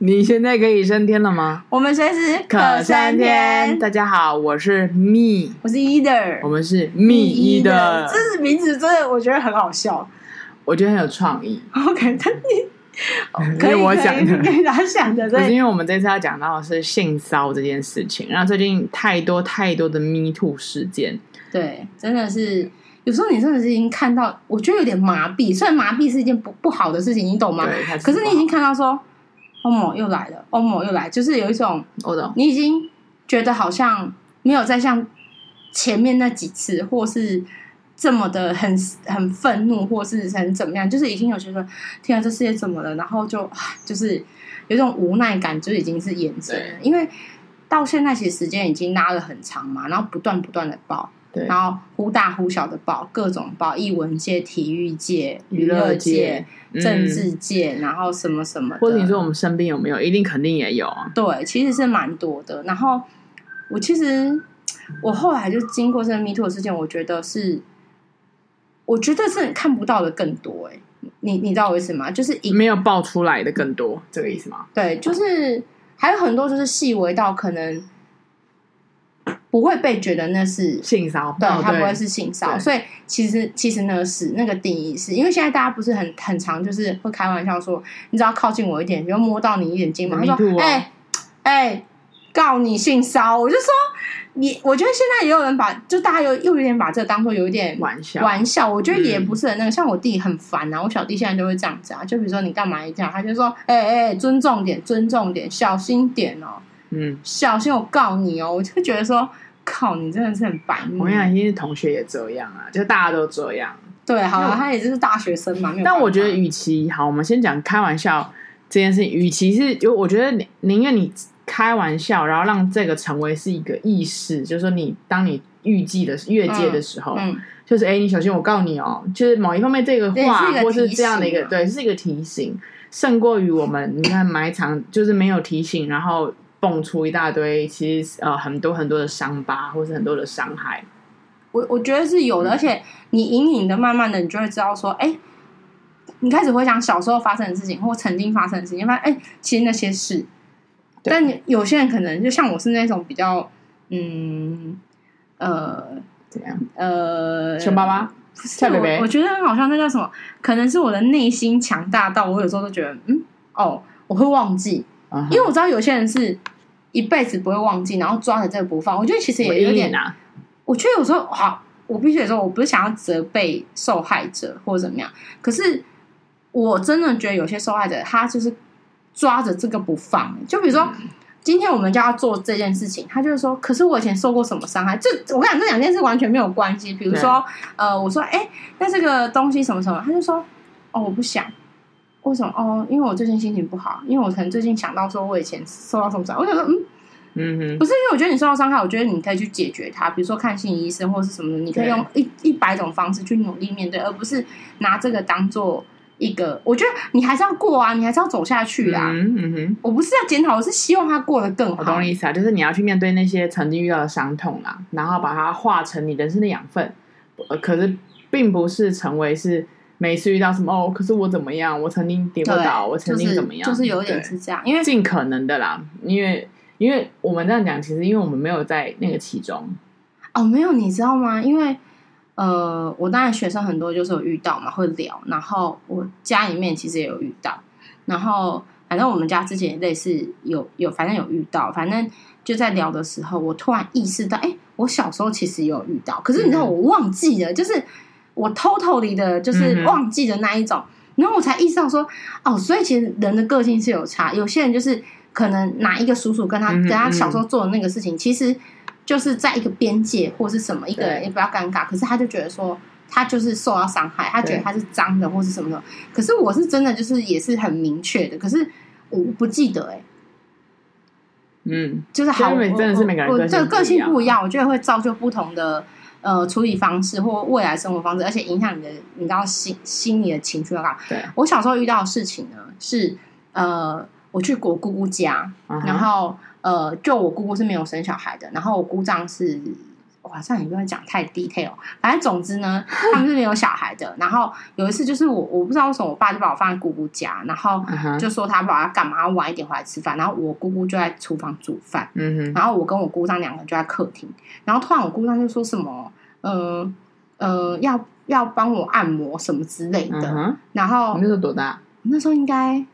你现在可以升天了吗？我们随时可升天。大家好，我是 Me，我是 Eder，我们是 Me Eder。这是名字真的，我觉得很好笑，我觉得很有创意。OK，但 你可以我想的，可以他想的。可是因为我们这次要讲到的是性骚这件事情，然后最近太多太多的 Me Too 事件，对，真的是。有时候你真的是已经看到，我觉得有点麻痹。虽然麻痹是一件不不好的事情，你懂吗？对。可是你已经看到说，欧某又来了，欧某又来，就是有一种，我懂。你已经觉得好像没有再像前面那几次，或是这么的很很愤怒，或是很怎么样，就是已经有觉得天啊，这世界怎么了？然后就就是有一种无奈感，就已经是眼前了。因为到现在其实时间已经拉了很长嘛，然后不断不断的爆。对，然后忽大忽小的报，各种报，艺文界、体育界、娱乐界、嗯、政治界，然后什么什么的。或者你说我们身边有没有？一定肯定也有啊。对，其实是蛮多的。然后我其实我后来就经过这个 MeToo 的事件，我觉得是，我觉得是看不到的更多。哎，你你知道我意思吗？就是没有爆出来的更多，这个意思吗？对，就是还有很多，就是细微到可能。不会被觉得那是性骚，对，他不会是性骚，所以其实其实呢是那个定义是因为现在大家不是很很常就是会开玩笑说，你只要靠近我一点，就摸到你眼睛嘛，他说哎哎告你性骚，我就说你，我觉得现在也有人把就大家又又有点把这个当做有一点玩笑。玩笑，我觉得也不是很那个，像我弟很烦啊，我小弟现在就会这样子啊，就比如说你干嘛一这样，他就说哎哎尊重点尊重点小心点哦。嗯，小心我告你哦！我就觉得说，靠，你真的是很白目。我想，因为同学也这样啊，就大家都这样。对，好了，他也就是大学生嘛。但我觉得，与其好，我们先讲开玩笑这件事情。与其是，就我觉得宁愿你开玩笑，然后让这个成为是一个意识，就是说，你当你预计的越界的时候，嗯，嗯就是哎，你小心我告你哦。就是某一方面，这个话是或是这样的一个，对，是一个提醒，胜过于我们你看埋藏，就是没有提醒，然后。蹦出一大堆，其实呃很多很多的伤疤，或是很多的伤害。我我觉得是有的，嗯、而且你隐隐的、慢慢的，你就会知道说，哎，你开始回想小时候发生的事情，或曾经发生的事情，发现哎，其实那些事。但你有些人可能就像我是那种比较，嗯呃，怎样？呃，凶巴巴，蔡北北。我觉得很好像，那叫什么？可能是我的内心强大到我有时候都觉得，嗯，哦，我会忘记。因为我知道有些人是一辈子不会忘记，然后抓着这个不放。我觉得其实也有点难。我觉得有时候，好，我必须得说，我不是想要责备受害者或者怎么样。可是我真的觉得有些受害者，他就是抓着这个不放。就比如说，今天我们就要做这件事情，他就是说，可是我以前受过什么伤害？这我跟你讲，这两件事完全没有关系。比如说，呃，我说，哎，那这个东西什么什么，他就说，哦，我不想。为什么？哦，因为我最近心情不好，因为我可能最近想到说我以前受到什么伤，我想说，嗯嗯哼，不是因为我觉得你受到伤害，我觉得你可以去解决它，比如说看心理医生或是什么的，你可以用一一百种方式去努力面对，而不是拿这个当做一个。我觉得你还是要过啊，你还是要走下去啊。嗯嗯哼，我不是要检讨，我是希望他过得更好。我懂你意思啊，就是你要去面对那些曾经遇到的伤痛啊，然后把它化成你人生的养分。呃，可是并不是成为是。每次遇到什么哦，可是我怎么样？我曾经跌过倒，我曾经怎么样？就是有点是这样，因为尽可能的啦，因为因为我们这样讲，其实因为我们没有在那个其中。哦，没有，你知道吗？因为呃，我当然学生很多，就是有遇到嘛，会聊。然后我家里面其实也有遇到。然后反正我们家之前也类似有有，反正有遇到。反正就在聊的时候，我突然意识到，哎，我小时候其实也有遇到，可是你知道，我忘记了，嗯、就是。我 totally 的，就是忘记的那一种，嗯、然后我才意识到说，哦，所以其实人的个性是有差。有些人就是可能哪一个叔叔跟他、嗯、跟他小时候做的那个事情，其实就是在一个边界或是什么一个人也不要尴尬，可是他就觉得说他就是受到伤害，他觉得他是脏的或是什么的。可是我是真的就是也是很明确的，可是我不记得哎、欸，嗯，就是好，真的是每个人个性不一样，我觉得会造就不同的。呃，处理方式或未来生活方式，而且影响你的，你知道心心理的情绪要干嘛？对，我小时候遇到的事情呢，是呃，我去我姑姑家，uh huh. 然后呃，就我姑姑是没有生小孩的，然后我姑丈是哇，这样也不要讲太 detail。反正总之呢，他们是没有小孩的。然后有一次就是我我不知道为什么我爸就把我放在姑姑家，然后就说他爸爸干嘛要晚一点回来吃饭，然后我姑姑就在厨房煮饭，嗯哼，然后我跟我姑丈两个人就在客厅，然后突然我姑丈就说什么，呃呃，要要帮我按摩什么之类的。嗯、然后你那时候多大？那时候应该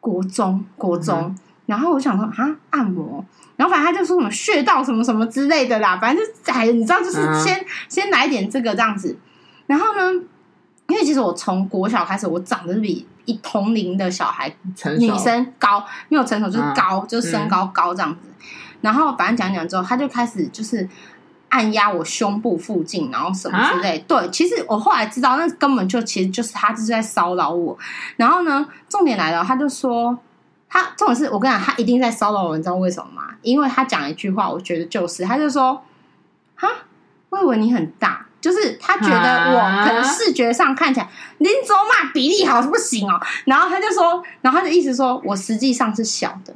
国中，国中。嗯然后我想说啊，按摩，然后反正他就说什么穴道什么什么之类的啦，反正就哎，你知道，就是先、嗯、先来点这个这样子。然后呢，因为其实我从国小开始，我长得是比一同龄的小孩女生高，没有成熟就是高，嗯、就是身高高这样子。然后反正讲讲之后，他就开始就是按压我胸部附近，然后什么之类。啊、对，其实我后来知道，那根本就其实就是他就是在骚扰我。然后呢，重点来了，他就说。他这种事，我跟你讲，他一定在骚扰我，你知道为什么吗？因为他讲一句话，我觉得就是，他就说：“哈，我以为你很大，就是他觉得我可能视觉上看起来林卓玛比例好不行哦。”然后他就说，然后他的意思说我实际上是小的。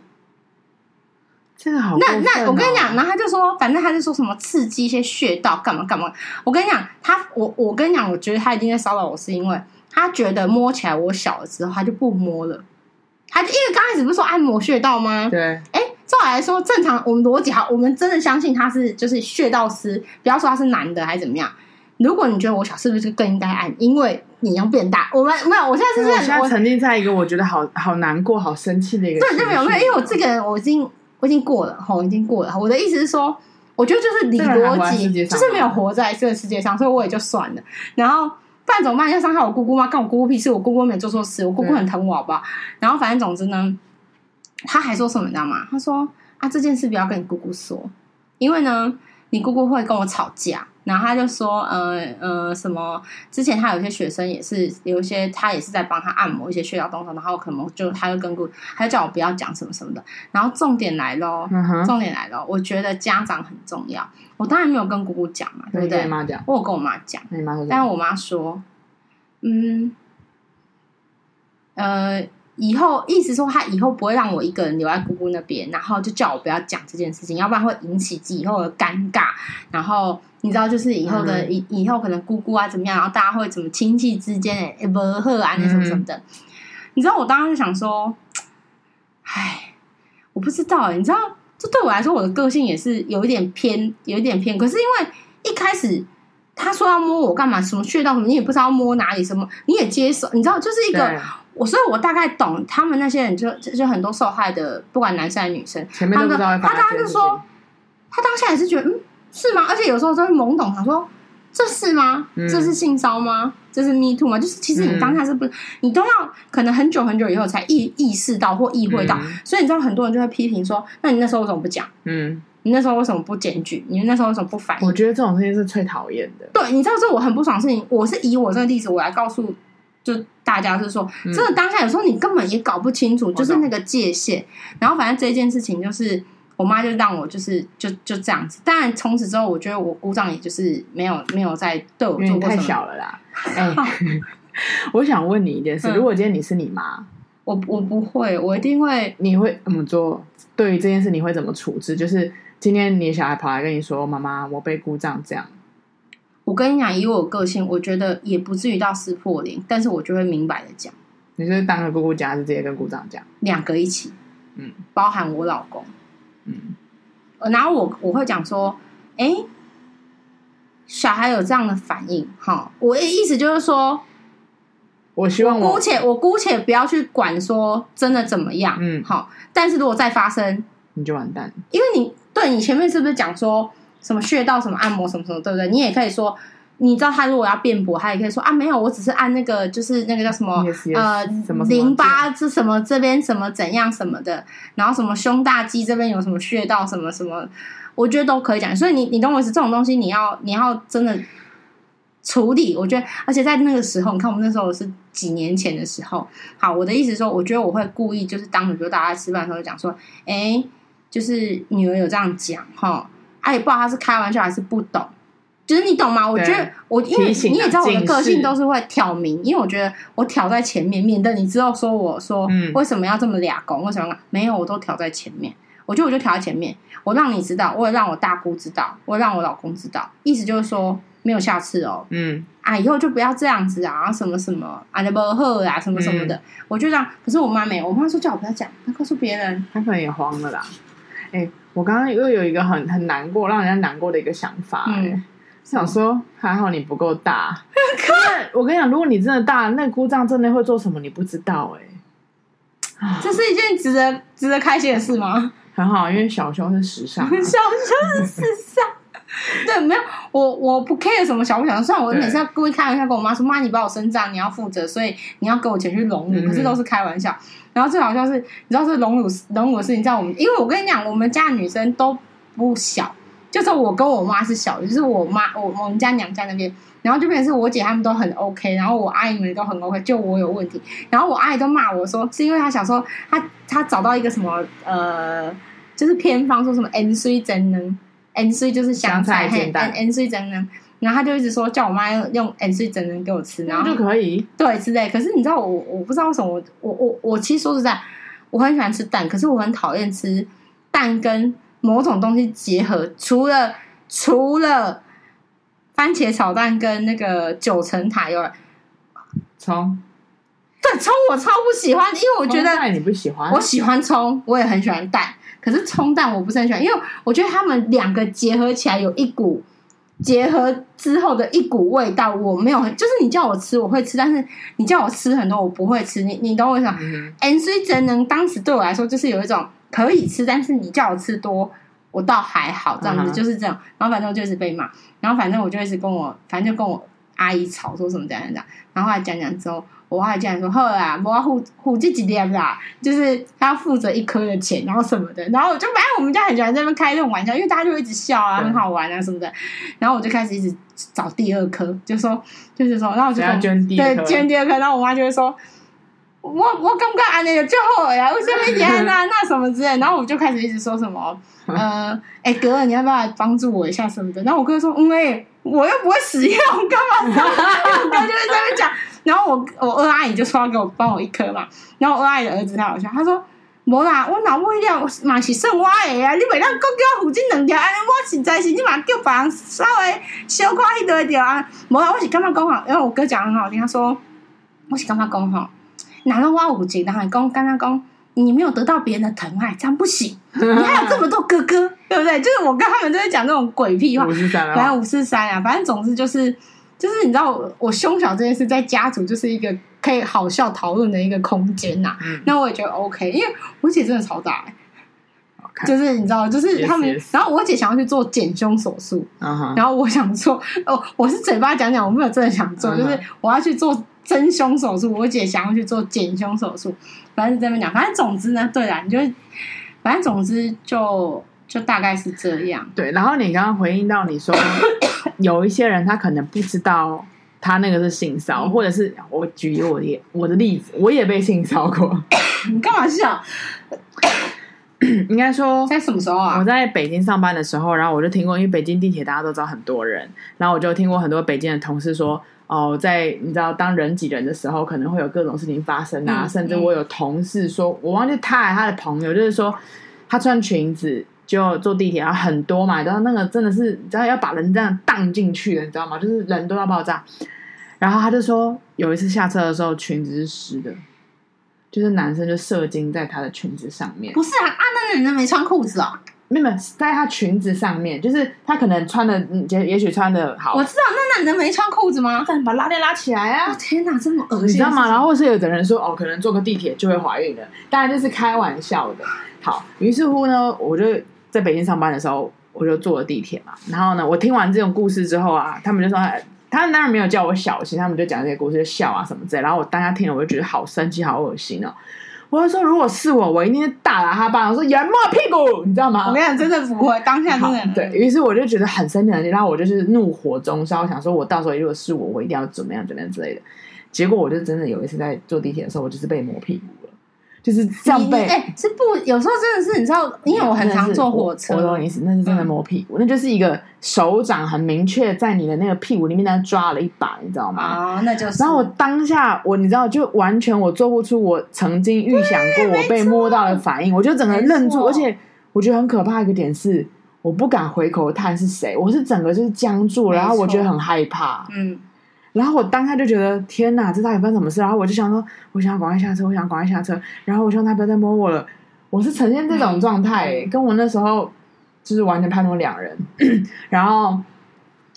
这个好、哦，那那我跟你讲，然后他就说，反正他就说什么刺激一些穴道，干嘛干嘛。我跟你讲，他我我跟你讲，我觉得他一定在骚扰我，是因为他觉得摸起来我小了之后，他就不摸了。他因为刚开始不是说按摩穴道吗？对。哎，照来说正常，我们逻辑好，我们真的相信他是就是穴道师，不要说他是男的还是怎么样。如果你觉得我小，是不是更应该按？因为你要变大。我们没有，我现在是我现在沉浸在一个我觉得好好难过、好生气的一个。对，就没有没有，因为我这个人我已经我已经过了，吼，已经过了。我的意思是说，我觉得就是理逻辑，就是没有活在这个世界上，所以我也就算了。然后。不然怎么办？要伤害我姑姑吗？干我姑姑屁事！我姑姑没做错事，我姑姑很疼我，好不好？然后反正总之呢，他还说什么你知道吗？他说啊，这件事不要跟你姑姑说，因为呢，你姑姑会跟我吵架。然后他就说，呃呃，什么？之前他有些学生也是有一些，他也是在帮他按摩一些穴道动作，然后可能就他就跟姑，他就叫我不要讲什么什么的。然后重点来喽，嗯、重点来喽，我觉得家长很重要。我当然没有跟姑姑讲嘛，对不对？妈讲，我有跟我妈讲，妈但是我妈说，嗯，呃。以后意思说，他以后不会让我一个人留在姑姑那边，然后就叫我不要讲这件事情，要不然会引起以后的尴尬。然后你知道，就是以后的以、嗯、以后可能姑姑啊怎么样，然后大家会怎么亲戚之间哎不和啊那什么什么的。嗯、你知道，我当时就想说，唉，我不知道，你知道，这对我来说，我的个性也是有一点偏，有一点偏。可是因为一开始他说要摸我干嘛，什么穴道什么，你也不知道摸哪里，什么你也接受，你知道，就是一个。我所以，我大概懂他们那些人就，就就很多受害的，不管男生还是女生，前面都不知道会发生。他当时就说，他当下也是觉得，嗯，是吗？而且有时候就会懵懂，想说，这是吗？嗯、这是性骚吗？这是 me too 吗？就是其实你当下是不你都要可能很久很久以后才意意识到或意会到。嗯、所以你知道，很多人就会批评说，那你那时候为什么不讲？嗯，你那时候为什么不检举？你那时候为什么不反应？我觉得这种事情是最讨厌的。对，你知道这我很不爽的事情，我是以我这个例子，我来告诉。就大家是说，真的当下有时候你根本也搞不清楚，就是那个界限。然后反正这件事情就是我妈就让我就是就就这样子。当然从此之后，我觉得我姑丈也就是没有没有再对我做过什么。太小了啦！哎，我想问你一件事：如果今天你是你妈，我我不会，我一定会。你会怎么做？对于这件事，你会怎么处置？就是今天你小孩跑来跟你说：“妈妈，我被姑丈这样。”我跟你讲，以我个性，我觉得也不至于到撕破脸，但是我就会明白的讲。你是当着姑姑讲，还是直接跟姑丈讲？两个一起，嗯，包含我老公，嗯，然后我我会讲说，哎，小孩有这样的反应，哈，我的意思就是说，我希望我姑且我姑且不要去管说真的怎么样，嗯，好，但是如果再发生，你就完蛋，因为你对你前面是不是讲说？什么穴道，什么按摩，什么什么，对不对？你也可以说，你知道他如果要辩驳，他也可以说啊，没有，我只是按那个，就是那个叫什么呃，淋巴是什么这边什么怎样什么的，然后什么胸大肌这边有什么穴道，什么什么，我觉得都可以讲。所以你你懂我意思，这种东西你要你要真的处理，我觉得，而且在那个时候，你看我们那时候是几年前的时候，好，我的意思说，我觉得我会故意就是当着比如大家吃饭的时候讲说，哎，就是女儿有这样讲哈。哎，也不知道他是开玩笑还是不懂，就是你懂吗？我觉得我因为你也知道我的个性都是会挑明，因为我觉得我挑在前面，免得你之后说我说为什么要这么俩公，为什么没有我都挑在前面。我觉得我就挑在前面，我让你知道，我也让我大姑知道，我也让我老公知道，意思就是说没有下次哦。嗯，啊，以后就不要这样子啊，什么什么啊，你不喝啊，什么什么的，嗯、我就这样。可是我妈没有，我妈说叫我不要讲，她告诉别人，她可能也慌了啦。哎、欸，我刚刚又有一个很很难过，让人家难过的一个想法、欸，哎、嗯，想说还好你不够大。我跟你讲，如果你真的大，那姑丈真的会做什么，你不知道、欸，哎，这是一件值得值得开心的事吗？很好，因为小胸 是时尚，小胸是时尚。对，没有我我不 care 什么小不小，虽然我每次要故意开玩笑跟我妈说：“妈，你把我生长，你要负责，所以你要给我钱去隆乳。嗯”可是都是开玩笑。然后最好笑是，你知道是隆乳隆乳的事情，在我们，因为我跟你讲，我们家的女生都不小，就是我跟我妈是小的，就是我妈我我们家娘家那边，然后就变成是我姐他们都很 OK，然后我阿姨们都很 OK，就我有问题，然后我阿姨都骂我说，是因为她小时候她她找到一个什么呃。就是偏方说什么 N C 真能，N C 就是香菜嘿，N C 真能，然后他就一直说叫我妈用用 N C 真能给我吃，然后就可以对之类。可是你知道我我不知道为什么我我我我其实说实在，我很喜欢吃蛋，可是我很讨厌吃蛋跟某种东西结合，除了除了番茄炒蛋跟那个九层塔以外，葱，对葱我超不喜欢，因为我觉得你不喜欢，我喜欢葱，我也很喜欢蛋。可是葱蛋我不是很喜欢，因为我觉得他们两个结合起来有一股结合之后的一股味道，我没有，就是你叫我吃我会吃，但是你叫我吃很多我不会吃，你你懂我意思吗？嗯，N C 真能当时对我来说就是有一种可以吃，但是你叫我吃多，我倒还好这样子，就是这样。然后反正我就一直被骂，然后反正我就一直跟我，反正就跟我阿姨吵说什么这样这样，然后后来讲讲之后。我还竟然说好啦，我要付付这几点啦，就是他要负责一颗的钱，然后什么的，然后我就反正我们家很喜欢在那边开这种玩笑，因为大家就会一直笑啊，很好玩啊什么的。然后我就开始一直找第二颗，就说就是说，然后我就捐第二颗，对，捐第二颗。然后我妈就会说，我我刚刚按那个最后呀，为什么你安那那什么之类？然后我就开始一直说什么，呃，哎哥，你要不要来帮助我一下什么的？然后我哥说，嗯哎，我又不会使用，干嘛？我哥就在那边讲。然后我我二阿姨就说要给我帮我一颗嘛，然后我二阿姨的儿子太好笑，他说无啦，我老母一了嘛是算我的呀，你袂当讲叫我负这两条，安尼我实在是你嘛叫别人稍微小可一点点啊，无啦，我是感觉讲好，因为我哥讲很好听，他说我是感觉讲好，难道我有钱，然后讲刚刚讲你没有得到别人的疼爱，这样不行，你还有这么多哥哥，对不对？就是我跟他们都在讲那种鬼屁话，反正五四三啊，反正总之就是。就是你知道我我胸小这件事在家族就是一个可以好笑讨论的一个空间呐、啊，嗯、那我也觉得 OK，因为我姐真的超大、欸，就是你知道，就是他们，yes, yes. 然后我姐想要去做减胸手术，uh huh. 然后我想做哦，我是嘴巴讲讲，我没有真的想做，uh huh. 就是我要去做增胸手术，我姐想要去做减胸手术，反正是这么讲，反正总之呢，对啦，你就反正总之就就大概是这样，对，然后你刚刚回应到你说。有一些人他可能不知道他那个是性骚，或者是我举我的我的例子，我也被性骚过。你干嘛笑？应该说在什么时候啊？我在北京上班的时候，然后我就听过，因为北京地铁大家都知道很多人，然后我就听过很多北京的同事说，哦，在你知道当人挤人的时候，可能会有各种事情发生啊，嗯、甚至我有同事说，我忘记他还他的朋友，就是说他穿裙子。就坐地铁啊，很多嘛，然后那个真的是，你知道要把人这样荡进去的，你知道吗？就是人都要爆炸。然后他就说，有一次下车的时候，裙子是湿的，就是男生就射精在他的裙子上面。不是啊，啊，那男人没穿裤子哦，没有，在她裙子上面，就是她可能穿的，也也许穿的好。我知道，那那人没穿裤子吗？把拉链拉起来啊！哦、天哪，这么恶心，你知道吗？然后或是有的人说，哦，可能坐个地铁就会怀孕了，当然这是开玩笑的。好，于是乎呢，我就。在北京上班的时候，我就坐了地铁嘛。然后呢，我听完这种故事之后啊，他们就说，他们当然没有叫我小心，他们就讲这些故事，就笑啊什么之类。然后我当下听了，我就觉得好生气，好恶心哦。我就说，如果是我，我一定大打他巴掌，说人摸屁股，你知道吗？我跟你讲，真的不会，当下真的。对，于是我就觉得很生气，然后我就是怒火中烧，想说我到时候如果是我，我一定要怎么样怎么样之类的。结果我就真的有一次在坐地铁的时候，我就是被磨屁股。就是这样被，哎，是不？有时候真的是，你知道，因为我很常坐火车，我懂意思，那是真的摸屁股，嗯、那就是一个手掌很明确在你的那个屁股里面，那抓了一把，你知道吗？啊，那就是。然后我当下，我你知道，就完全我做不出我曾经预想过我被摸到的反应，我就整个愣住，而且我觉得很可怕一个点是，我不敢回头看是谁，我是整个就是僵住，然后我觉得很害怕。嗯，然后我当下就觉得天哪，这到底发生什么事？然后我就想说，我想赶快下车，我想赶快下车，然后我希望他不要再摸我了。我是呈现这种状态，嗯、跟我那时候就是完全判若两人。然后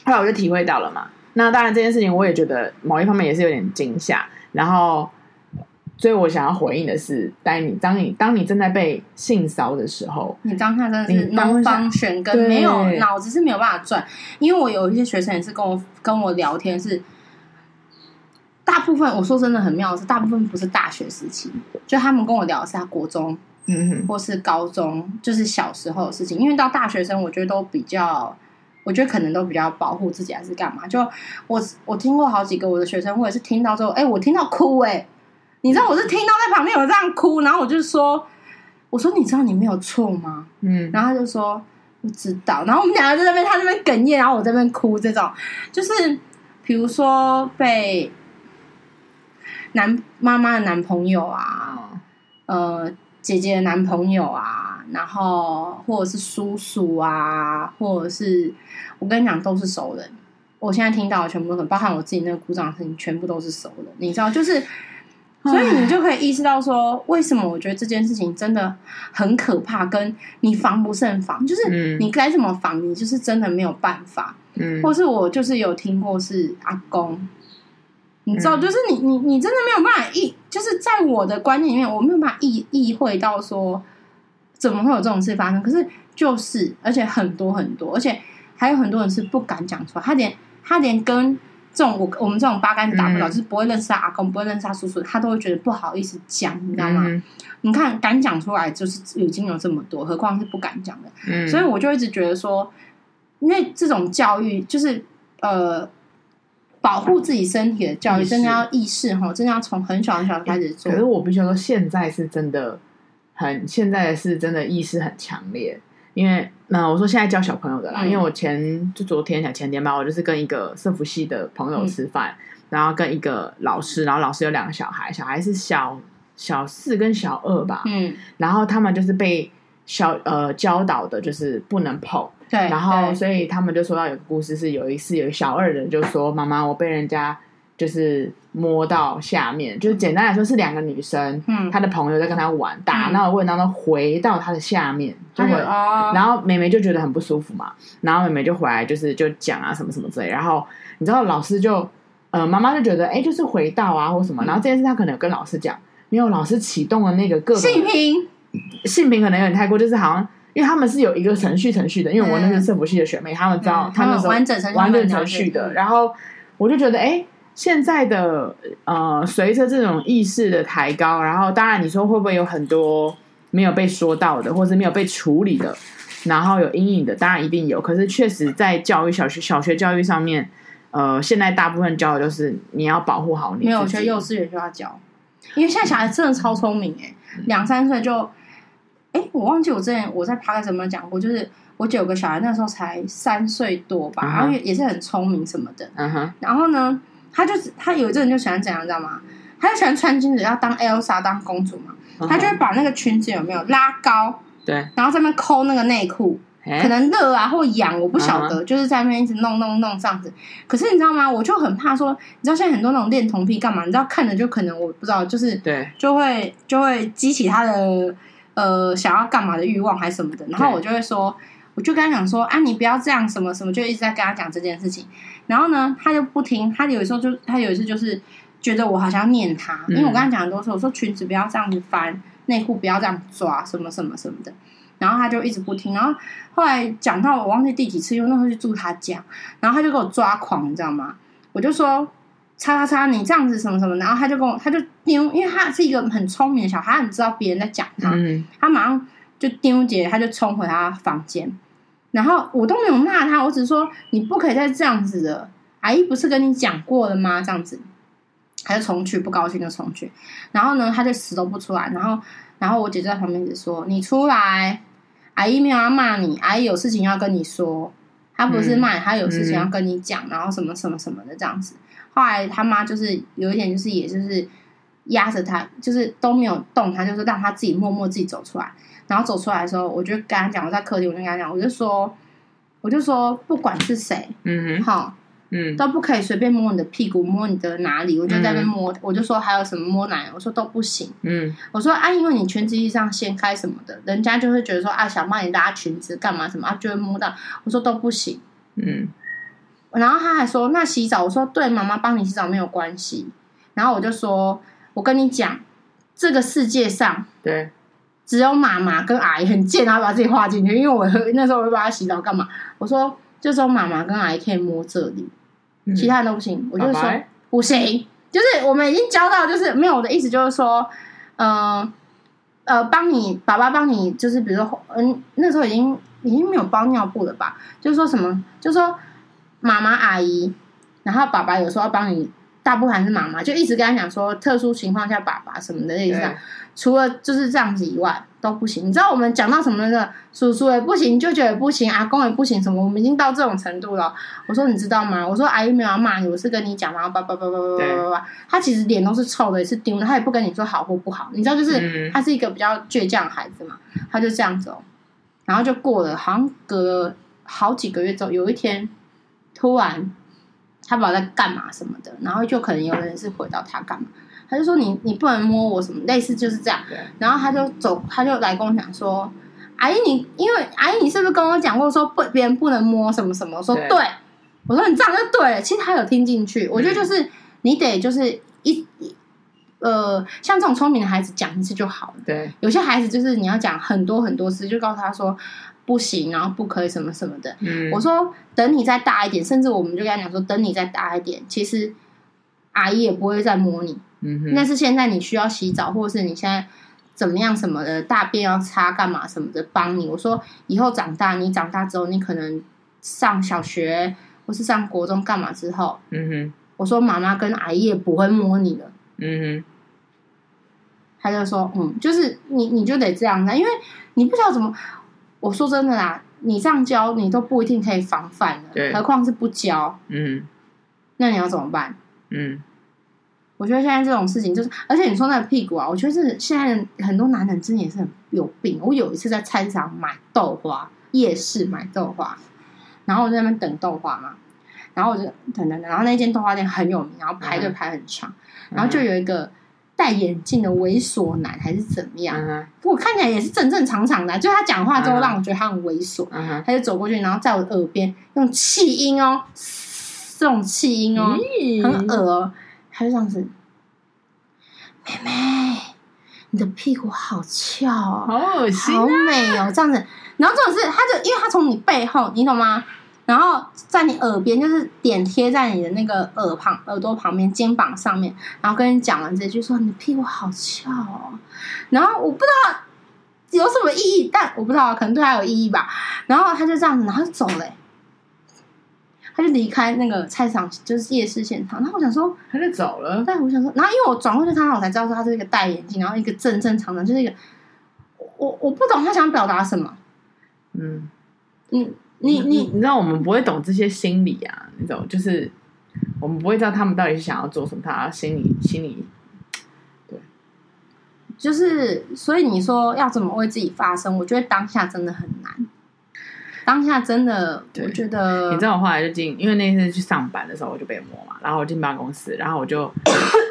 后来我就体会到了嘛。那当然这件事情，我也觉得某一方面也是有点惊吓。然后。所以我想要回应的是，当你当你当你正在被性骚的时候，你当下真的是 no function 跟没有脑子是没有办法转。因为我有一些学生也是跟我跟我聊天，是大部分我说真的很妙的是，大部分不是大学时期，就他们跟我聊的是他国中，嗯哼，或是高中，就是小时候的事情。因为到大学生，我觉得都比较，我觉得可能都比较保护自己还是干嘛。就我我听过好几个我的学生，或者是听到之后，哎、欸，我听到哭、欸，哎。你知道我是听到在旁边有这样哭，然后我就说：“我说你知道你没有错吗？”嗯，然后他就说：“不知道。”然后我们两个在那边，他那边哽咽，然后我在那边哭。这种就是，比如说被男妈妈的男朋友啊，呃，姐姐的男朋友啊，然后或者是叔叔啊，或者是我跟你讲都是熟人。我现在听到的全部都是，包含我自己那个鼓掌的声音，全部都是熟人。你知道，就是。所以你就可以意识到说，为什么我觉得这件事情真的很可怕，跟你防不胜防，就是你该怎么防，你就是真的没有办法。嗯，或是我就是有听过是阿公，你知道，就是你你你真的没有办法意，就是在我的观念里面，我没有办法意意会到说怎么会有这种事发生。可是就是，而且很多很多，而且还有很多人是不敢讲出来，他连他连跟。这种我我们这种八竿子打不着，嗯、就是不会认识他阿公，不会认识他叔叔，他都会觉得不好意思讲，你知道吗？嗯、你看敢讲出来，就是已经有这么多，何况是不敢讲的。嗯、所以我就一直觉得说，因为这种教育就是呃，保护自己身体的教育，真的要意识哈，真的要从很小很小开始做。可是我必须要说，现在是真的很，现在是真的意识很强烈。因为那我说现在教小朋友的啦，嗯、因为我前就昨天才前天吧，我就是跟一个社服系的朋友吃饭，嗯、然后跟一个老师，然后老师有两个小孩，小孩是小小四跟小二吧，嗯，然后他们就是被小呃教导的，就是不能碰，对，然后所以他们就说到有个故事，是有一次有小二的就说妈妈，我被人家。就是摸到下面，就是简单来说是两个女生，嗯，她的朋友在跟她玩，打闹的过程当中回到她的下面，就会，然后妹妹就觉得很不舒服嘛，然后妹妹就回来就是就讲啊什么什么之类，然后你知道老师就呃妈妈就觉得哎就是回到啊或什么，然后这件事她可能有跟老师讲，没有老师启动了那个各种性平，性平可能有点太过，就是好像因为他们是有一个程序程序的，因为我那个政府系的学妹，他们知道他们完整程序完整程序的，然后我就觉得哎。现在的呃，随着这种意识的抬高，然后当然你说会不会有很多没有被说到的，或是没有被处理的，然后有阴影的，当然一定有。可是确实在教育小学小学教育上面，呃，现在大部分教的就是你要保护好你。没有，我觉得幼稚园就要教，因为现在小孩真的超聪明哎，两三岁就，哎，我忘记我之前我在 Podcast 有没有讲过，就是我姐有个小孩那时候才三岁多吧，然后也是很聪明什么的，嗯哼，然后呢。他就是他有一阵人就喜欢怎样，知道吗？他就喜欢穿裙子，要当 Elsa 当公主嘛。Uh huh. 他就会把那个裙子有没有拉高，对，然后在那边抠那个内裤可能热啊或痒，我不晓得，uh. 就是在那边一直弄弄弄这样子。可是你知道吗？我就很怕说，你知道现在很多那种恋童癖干嘛？你知道看着就可能我不知道，就是对，就会就会激起他的呃想要干嘛的欲望还是什么的。然后我就会说。我就跟他讲说啊，你不要这样，什么什么，就一直在跟他讲这件事情。然后呢，他就不听。他有时候就，他有一次就是觉得我好像念他，因为我跟他讲很多次，我说裙子不要这样子翻，内裤不要这样抓，什么什么什么的。然后他就一直不听。然后后来讲到我忘记第几次，因为那时候去住他家，然后他就给我抓狂，你知道吗？我就说叉叉叉，你这样子什么什么。然后他就跟我，他就丢，因为他是一个很聪明的小孩，他很知道别人在讲他，嗯、他马上就丢姐，他就冲回他房间。然后我都没有骂他，我只是说你不可以再这样子的。阿姨不是跟你讲过了吗？这样子，他就重去，不高兴就重去。然后呢，他就死都不出来。然后，然后我姐就在旁边就说：“你出来，阿姨没有要骂你，阿姨有事情要跟你说。他不是骂你，他有事情要跟你讲。嗯、然后什么什么什么的这样子。后来他妈就是有一点，就是也就是压着他，就是都没有动，他就是让他自己默默自己走出来。然后走出来的时候，我就跟他讲，我在客厅，我就跟他讲，我就说，我就说，不管是谁，嗯哼，好。嗯，都不可以随便摸你的屁股，摸你的哪里？我就在那边摸，嗯、我就说还有什么摸奶，我说都不行。嗯，我说啊，因为你裙子衣上掀开什么的，人家就会觉得说啊，想帮你拉裙子干嘛什么啊，就会摸到。我说都不行。嗯，然后他还说那洗澡，我说对，妈妈帮你洗澡没有关系。然后我就说，我跟你讲，这个世界上对只有妈妈跟阿姨很贱，然后把自己画进去，因为我那时候我会帮他洗澡干嘛？我说就只有妈妈跟阿姨可以摸这里。其他人都不行，我就说不行，就是我们已经教到，就是没有我的意思，就是说，呃呃，帮你爸爸帮你，就是比如说，嗯，那时候已经已经没有包尿布了吧？就是说什么，就是说妈妈阿姨，然后爸爸有时候要帮你，大部分是妈妈，就一直跟他讲说，特殊情况下爸爸什么的意思。除了就是这样子以外都不行，你知道我们讲到什么的叔叔也不行，舅舅也不行，阿公也不行，什么我们已经到这种程度了。我说你知道吗？我说阿姨没有要骂你，我是跟你讲，然后叭叭叭叭叭叭叭，他其实脸都是臭的，也是丢的，他也不跟你说好或不好，你知道，就是他是一个比较倔强的孩子嘛，他就这样子哦，然后就过了，好像隔了好几个月之后，有一天突然他不知道在干嘛什么的，然后就可能有人是回到他干嘛。他就说你你不能摸我什么，类似就是这样。然后他就走，他就来跟我讲说：“阿姨你，因为阿姨你是不是跟我讲过说不别人不能摸什么什么？”我说：“对。”我说：“你这样就对了。”其实他有听进去。我觉得就是你得就是一呃，像这种聪明的孩子讲一次就好了。对，有些孩子就是你要讲很多很多次，就告诉他说不行，然后不可以什么什么的。嗯，我说等你再大一点，甚至我们就跟他讲说，等你再大一点，其实阿姨也不会再摸你。嗯，那是现在你需要洗澡，或者是你现在怎么样什么的，大便要擦干嘛什么的，帮你。我说以后长大，你长大之后，你可能上小学或是上国中干嘛之后，嗯哼，我说妈妈跟阿姨也不会摸你了，嗯哼。他就说，嗯，就是你你就得这样子，因为你不知道怎么。我说真的啦，你这样教你都不一定可以防范的，何况是不教，嗯，那你要怎么办？嗯。我觉得现在这种事情就是，而且你说那个屁股啊，我觉得是现在很多男人真的也是很有病。我有一次在菜市场买豆花，夜市买豆花，然后我在那边等豆花嘛，然后我就等等等，然后那间豆花店很有名，然后排队排很长，嗯、然后就有一个戴眼镜的猥琐男还是怎么样，嗯、我看起来也是正正常常的，就他讲话之后让我觉得他很猥琐，嗯、他就走过去，然后在我耳边用气音哦，这种气音哦，嗯、很恶、哦。他就这样子，妹妹，你的屁股好翘哦，好恶心、啊，好美哦，这样子。然后这种是，他就因为他从你背后，你懂吗？然后在你耳边，就是点贴在你的那个耳旁、耳朵旁边、肩膀上面，然后跟你讲完这句，说你的屁股好翘哦。然后我不知道有什么意义，但我不知道，可能对他有意义吧。然后他就这样子，然后就走了。他就离开那个菜场，就是夜市现场。然后我想说，他就走了。但我想说，然后因为我转过去看他，我才知道说他是一个戴眼镜，然后一个正正常常，就是一个我我不懂他想表达什么。嗯，你你你你知道我们不会懂这些心理啊，你懂？就是我们不会知道他们到底是想要做什么，他心里心里对，就是所以你说要怎么为自己发声？我觉得当下真的很难。当下真的，我觉得你知道，我后来就进，因为那次去上班的时候我就被摸嘛，然后我进办公室，然后我就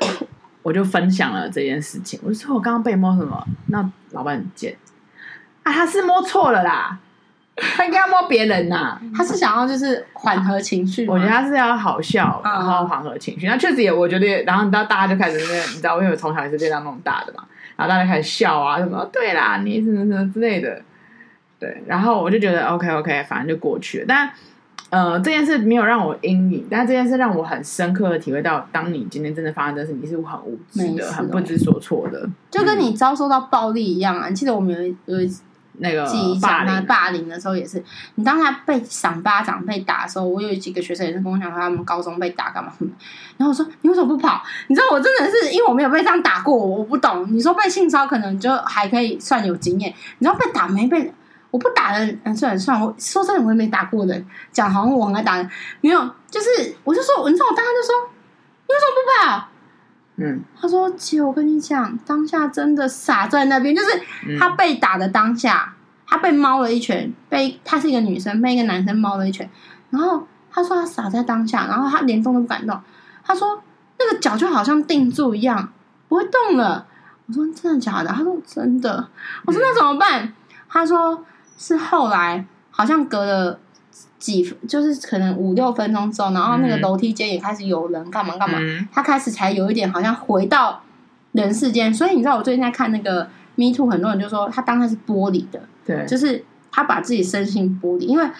我就分享了这件事情，我就说我刚刚被摸什么？那老板很贱啊，他是摸错了啦，他应该要摸别人呐、啊，他是想要就是缓和情绪，我觉得他是要好笑，然后缓和情绪，那确实也我觉得，然后你知道大家就开始那个，你知道，因为我从小也是被他弄大的嘛，然后大家开始笑啊，什么对啦，你什么什么之类的。对，然后我就觉得 OK OK，反正就过去了。但呃，这件事没有让我阴影，但这件事让我很深刻的体会到，当你今天真的发生这事，你是很无知的，很不知所措的，就跟你遭受到暴力一样啊！你记得我们有一有一次那个记忆霸凌霸凌的时候，也是你当他被赏巴掌、被打的时候，我有几个学生也是跟我讲说，他们高中被打干嘛？然后我说你为什么不跑？你知道我真的是因为我没有被这样打过，我不懂。你说被性骚扰可能就还可以算有经验，你知道被打没被？我不打人，嗯，算了算了。我说真的，我也没打过人，讲好像我很爱打人，没有，就是我就说，你知道我当时就说，你为什么不跑？嗯，他说：“姐，我跟你讲，当下真的傻在那边，就是他被打的当下，他被猫了一拳，被他是一个女生被一个男生猫了一拳，然后他说他傻在当下，然后他连动都不敢动。他说那个脚就好像定住一样，不会动了。我说真的假的？他说真的。我说那怎么办？他说是后来好像隔了。”几就是可能五六分钟之后，然后那个楼梯间也开始有人干嘛干嘛，嗯、他开始才有一点好像回到人世间。所以你知道，我最近在看那个 Me Too，很多人就说他当他是玻璃的，对，就是他把自己身心剥离，因为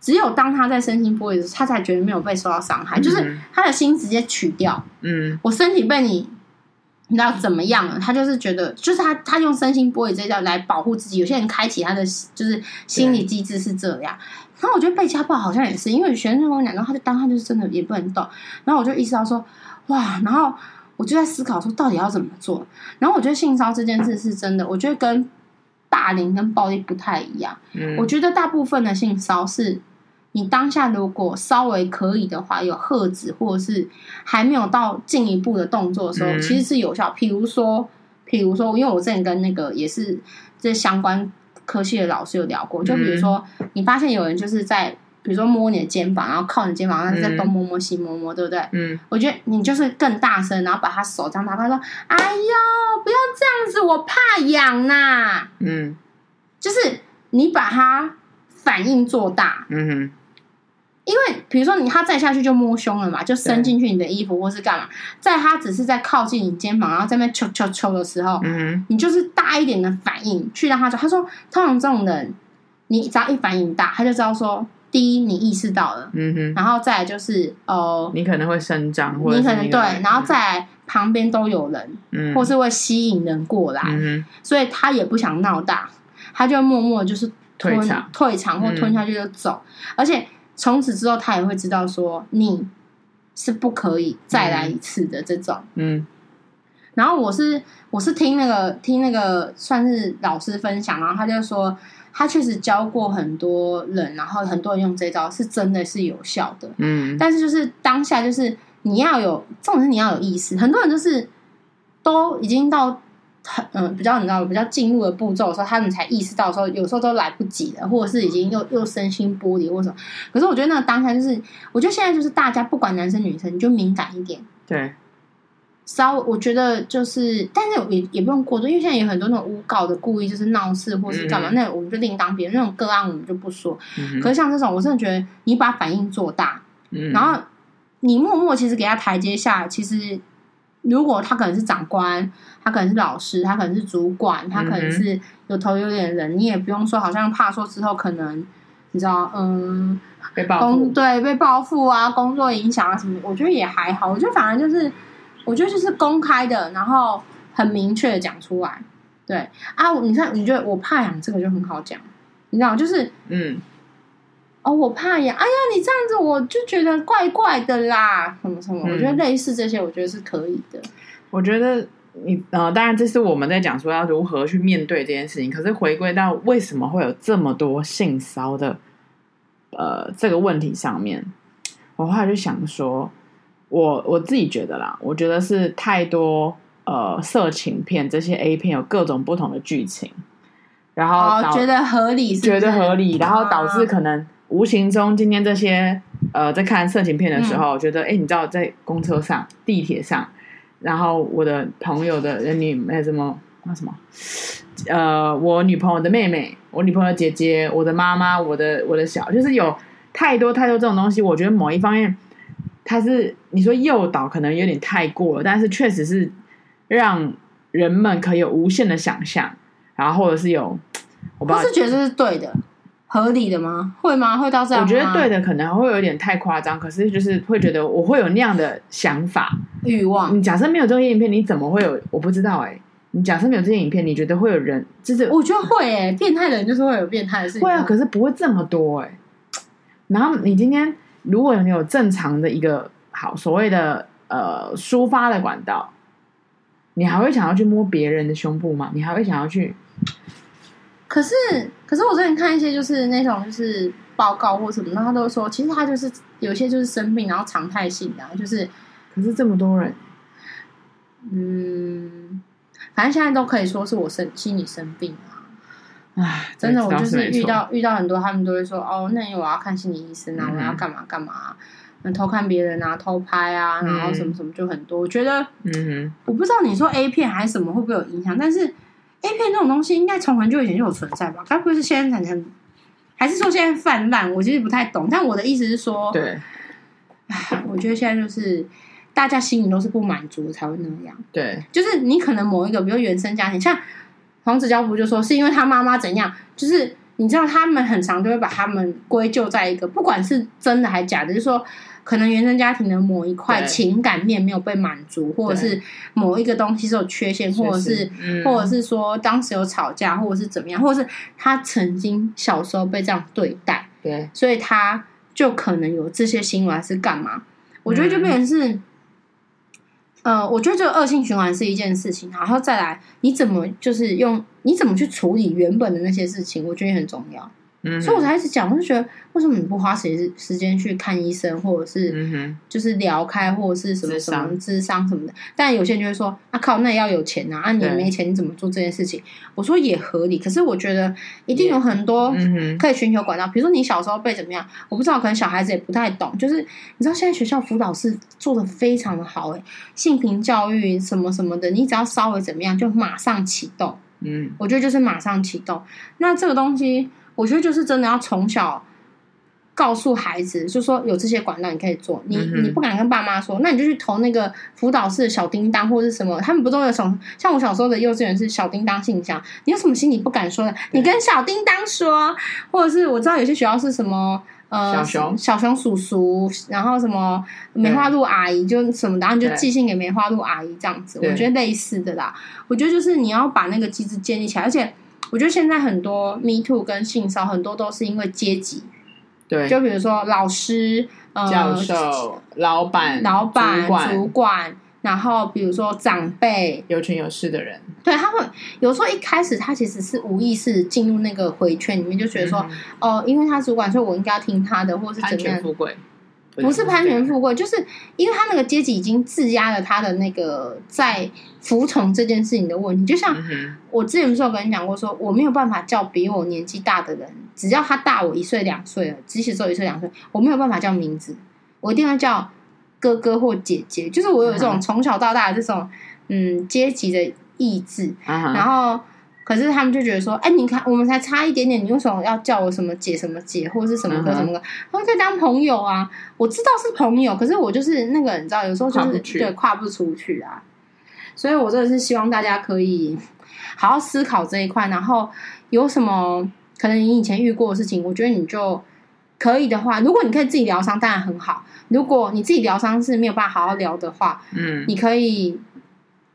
只有当他在身心剥离的时候，他才觉得没有被受到伤害，嗯、就是他的心直接取掉。嗯，我身体被你。你知道怎么样了？他就是觉得，就是他他用身心玻璃这叫来保护自己。有些人开启他的就是心理机制是这样。然后我觉得被家暴好像也是，因为学生跟我讲然后，他就当他就是真的也不能动。然后我就意识到说，哇！然后我就在思考说，到底要怎么做？然后我觉得性骚这件事是真的，我觉得跟霸凌跟暴力不太一样。嗯，我觉得大部分的性骚是。你当下如果稍微可以的话，有喝止或者是还没有到进一步的动作的时候，嗯、其实是有效。比如说，比如说，因为我之前跟那个也是这相关科系的老师有聊过，就比如说，你发现有人就是在，比如说摸你的肩膀，然后靠你肩膀，然后在东摸摸西摸摸，对不对？嗯，我觉得你就是更大声，然后把他手这样拿开，说：“哎呦，不要这样子，我怕痒呐、啊。”嗯，就是你把他反应做大，嗯哼。因为比如说你他再下去就摸胸了嘛，就伸进去你的衣服或是干嘛，在他只是在靠近你肩膀，然后在那边抽抽抽的时候，嗯，你就是大一点的反应去让他说，他说通常这种人，你只要一反应大，他就知道说，第一你意识到了，嗯哼，然后再来就是哦，你可能会声张，或者你可能对，然后再来旁边都有人，嗯，或是会吸引人过来，嗯，所以他也不想闹大，他就默默就是退场，退场或吞下去就走，而且。从此之后，他也会知道说你是不可以再来一次的这种。嗯。然后我是我是听那个听那个算是老师分享，然后他就说他确实教过很多人，然后很多人用这招是真的是有效的。嗯。但是就是当下就是你要有，重点是你要有意识。很多人就是都已经到。很嗯，比较你知道比较进入的步骤的时候，他们才意识到说，有时候都来不及了，或者是已经又又身心剥离或什么。可是我觉得那个当下就是，我觉得现在就是大家不管男生女生，你就敏感一点。对，稍微我觉得就是，但是也也不用过多，因为现在有很多那种诬告的故意就是闹事或是干嘛，嗯、那我们就另当别论。那种个案我们就不说。嗯、可是像这种，我真的觉得你把反应做大，嗯、然后你默默其实给他台阶下，其实。如果他可能是长官，他可能是老师，他可能是主管，他可能是有头有脸的人，嗯、你也不用说，好像怕说之后可能你知道，嗯，被报复，对，被报复啊，工作影响啊什么，我觉得也还好。我觉得反而就是，我觉得就是公开的，然后很明确的讲出来。对啊，你看，你觉得我怕痒这个就很好讲，你知道，就是嗯。哦，我怕痒。哎呀，你这样子我就觉得怪怪的啦，什么什么？嗯、我觉得类似这些，我觉得是可以的。我觉得你呃，当然这是我们在讲说要如何去面对这件事情。可是回归到为什么会有这么多性骚的呃这个问题上面，我后来就想说，我我自己觉得啦，我觉得是太多呃色情片这些 A 片有各种不同的剧情，然后、哦、觉得合理是是，觉得合理，然后导致可能。无形中，今天这些呃，在看色情片的时候，嗯、觉得哎，你知道，在公车上、地铁上，然后我的朋友的人女那什么那什么，呃，我女朋友的妹妹，我女朋友的姐姐，我的妈妈，我的我的小，就是有太多太多这种东西。我觉得某一方面，它是你说诱导可能有点太过了，但是确实是让人们可以有无限的想象，然后或者是有，我不知道，我是觉得这是对的。合理的吗？会吗？会到这样？我觉得对的，可能会有点太夸张。可是就是会觉得我会有那样的想法欲望。你假设没有这些影片，你怎么会有？我不知道哎、欸。你假设没有这些影片，你觉得会有人？就是我觉得会哎、欸，变态的人就是会有变态的事情。会啊，可是不会这么多哎、欸。然后你今天如果你有正常的一个好所谓的呃抒发的管道，你还会想要去摸别人的胸部吗？你还会想要去？可是，可是我之前看一些就是那种就是报告或什么，然后他都说，其实他就是有些就是生病，然后常态性的，就是。可是这么多人，嗯，反正现在都可以说是我生心理生病啊。唉，真的，我就是遇到遇到很多，他们都会说哦，那我要看心理医生啊，嗯、我要干嘛干嘛，偷看别人啊，偷拍啊，然后什么什么就很多。嗯、我觉得，嗯哼，我不知道你说 A 片还是什么会不会有影响，但是 A 片这种东西应该从很久以前就有存在吧？该不会是现在才能，还是说现在泛滥？我其实不太懂。但我的意思是说，对，唉，我觉得现在就是。大家心里都是不满足才会那样，对，就是你可能某一个，比如原生家庭，像黄子佼不就说是因为他妈妈怎样，就是你知道他们很常就会把他们归咎在一个，不管是真的还假的，就是说可能原生家庭的某一块情感面没有被满足，或者是某一个东西是有缺陷，或者是、嗯、或者是说当时有吵架，或者是怎么样，或者是他曾经小时候被这样对待，对，所以他就可能有这些行为还是干嘛？我觉得就变成是。嗯呃，我觉得这个恶性循环是一件事情，然后再来，你怎么就是用你怎么去处理原本的那些事情，我觉得也很重要。嗯，所以我才一直讲，我就觉得为什么你不花时时间去看医生，或者是就是聊开，或者是什么什么智商什么的？但有些人就会说：“啊靠，那也要有钱啊！啊，你没钱你怎么做这件事情？”我说也合理，可是我觉得一定有很多可以寻求管道。比如说你小时候被怎么样，我不知道，可能小孩子也不太懂。就是你知道现在学校辅导是做的非常的好，诶，性平教育什么什么的，你只要稍微怎么样，就马上启动。嗯，我觉得就是马上启动。那这个东西。我觉得就是真的要从小告诉孩子，就说有这些管道你可以做。你你不敢跟爸妈说，那你就去投那个辅导室的小叮当或者是什么，他们不都有什么？像我小时候的幼稚园是小叮当信箱，你有什么心里不敢说的，你跟小叮当说，或者是我知道有些学校是什么。呃，小熊、小熊叔叔，然后什么梅花鹿阿姨，就什么，然后你就寄信给梅花鹿阿姨这样子。我觉得类似的啦，我觉得就是你要把那个机制建立起来，而且。我觉得现在很多 Me Too 跟性骚很多都是因为阶级，对，就比如说老师、呃、教授、老板、老板、主管，主管，然后比如说长辈、有权有势的人，对他会有时候一开始他其实是无意识进入那个回圈里面，就觉得说，哦、因为他主管，所以我应该要听他的，或是怎么样，权富贵。不是攀权富贵，就是因为他那个阶级已经制压了他的那个在服从这件事情的问题。就像我之前不是有跟你讲过说，说我没有办法叫比我年纪大的人，只要他大我一岁两岁了，即使只有一岁两岁，我没有办法叫名字，我一定要叫哥哥或姐姐。就是我有这种从小到大的这种嗯阶级的意志，然后。可是他们就觉得说，哎，你看，我们才差一点点，你为什么要叫我什么姐什么姐，或者是什么哥什么哥？他们可以当朋友啊。我知道是朋友，可是我就是那个，你知道，有时候就是对跨不出去啊。所以我真的是希望大家可以好好思考这一块，然后有什么可能你以前遇过的事情，我觉得你就可以的话，如果你可以自己疗伤，当然很好。如果你自己疗伤是没有办法好好聊的话，嗯，你可以。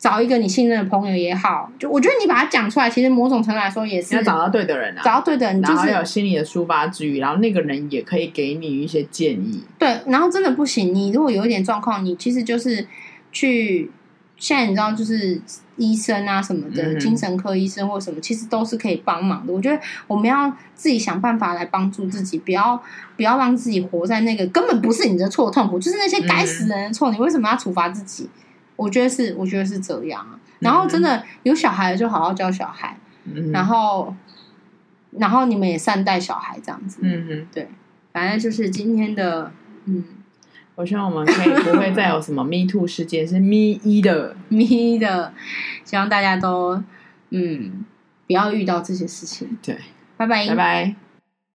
找一个你信任的朋友也好，就我觉得你把它讲出来，其实某种程度来说也是要找到对的人啊，找到对的人，就是，然后有心理的抒发之余，然后那个人也可以给你一些建议。对，然后真的不行，你如果有一点状况，你其实就是去现在你知道，就是医生啊什么的，嗯、精神科医生或什么，其实都是可以帮忙的。我觉得我们要自己想办法来帮助自己，不要不要让自己活在那个根本不是你的错痛苦，就是那些该死的人的错，嗯，你为什么要处罚自己？我觉得是，我觉得是这样。然后真的有小孩就好好教小孩，嗯、然后，然后你们也善待小孩，这样子。嗯嗯，对，反正就是今天的，嗯，我希望我们可以不会再有什么 Me Too 事件，是 Me 一的 Me 的，希望大家都嗯不要遇到这些事情。对，拜拜，拜拜。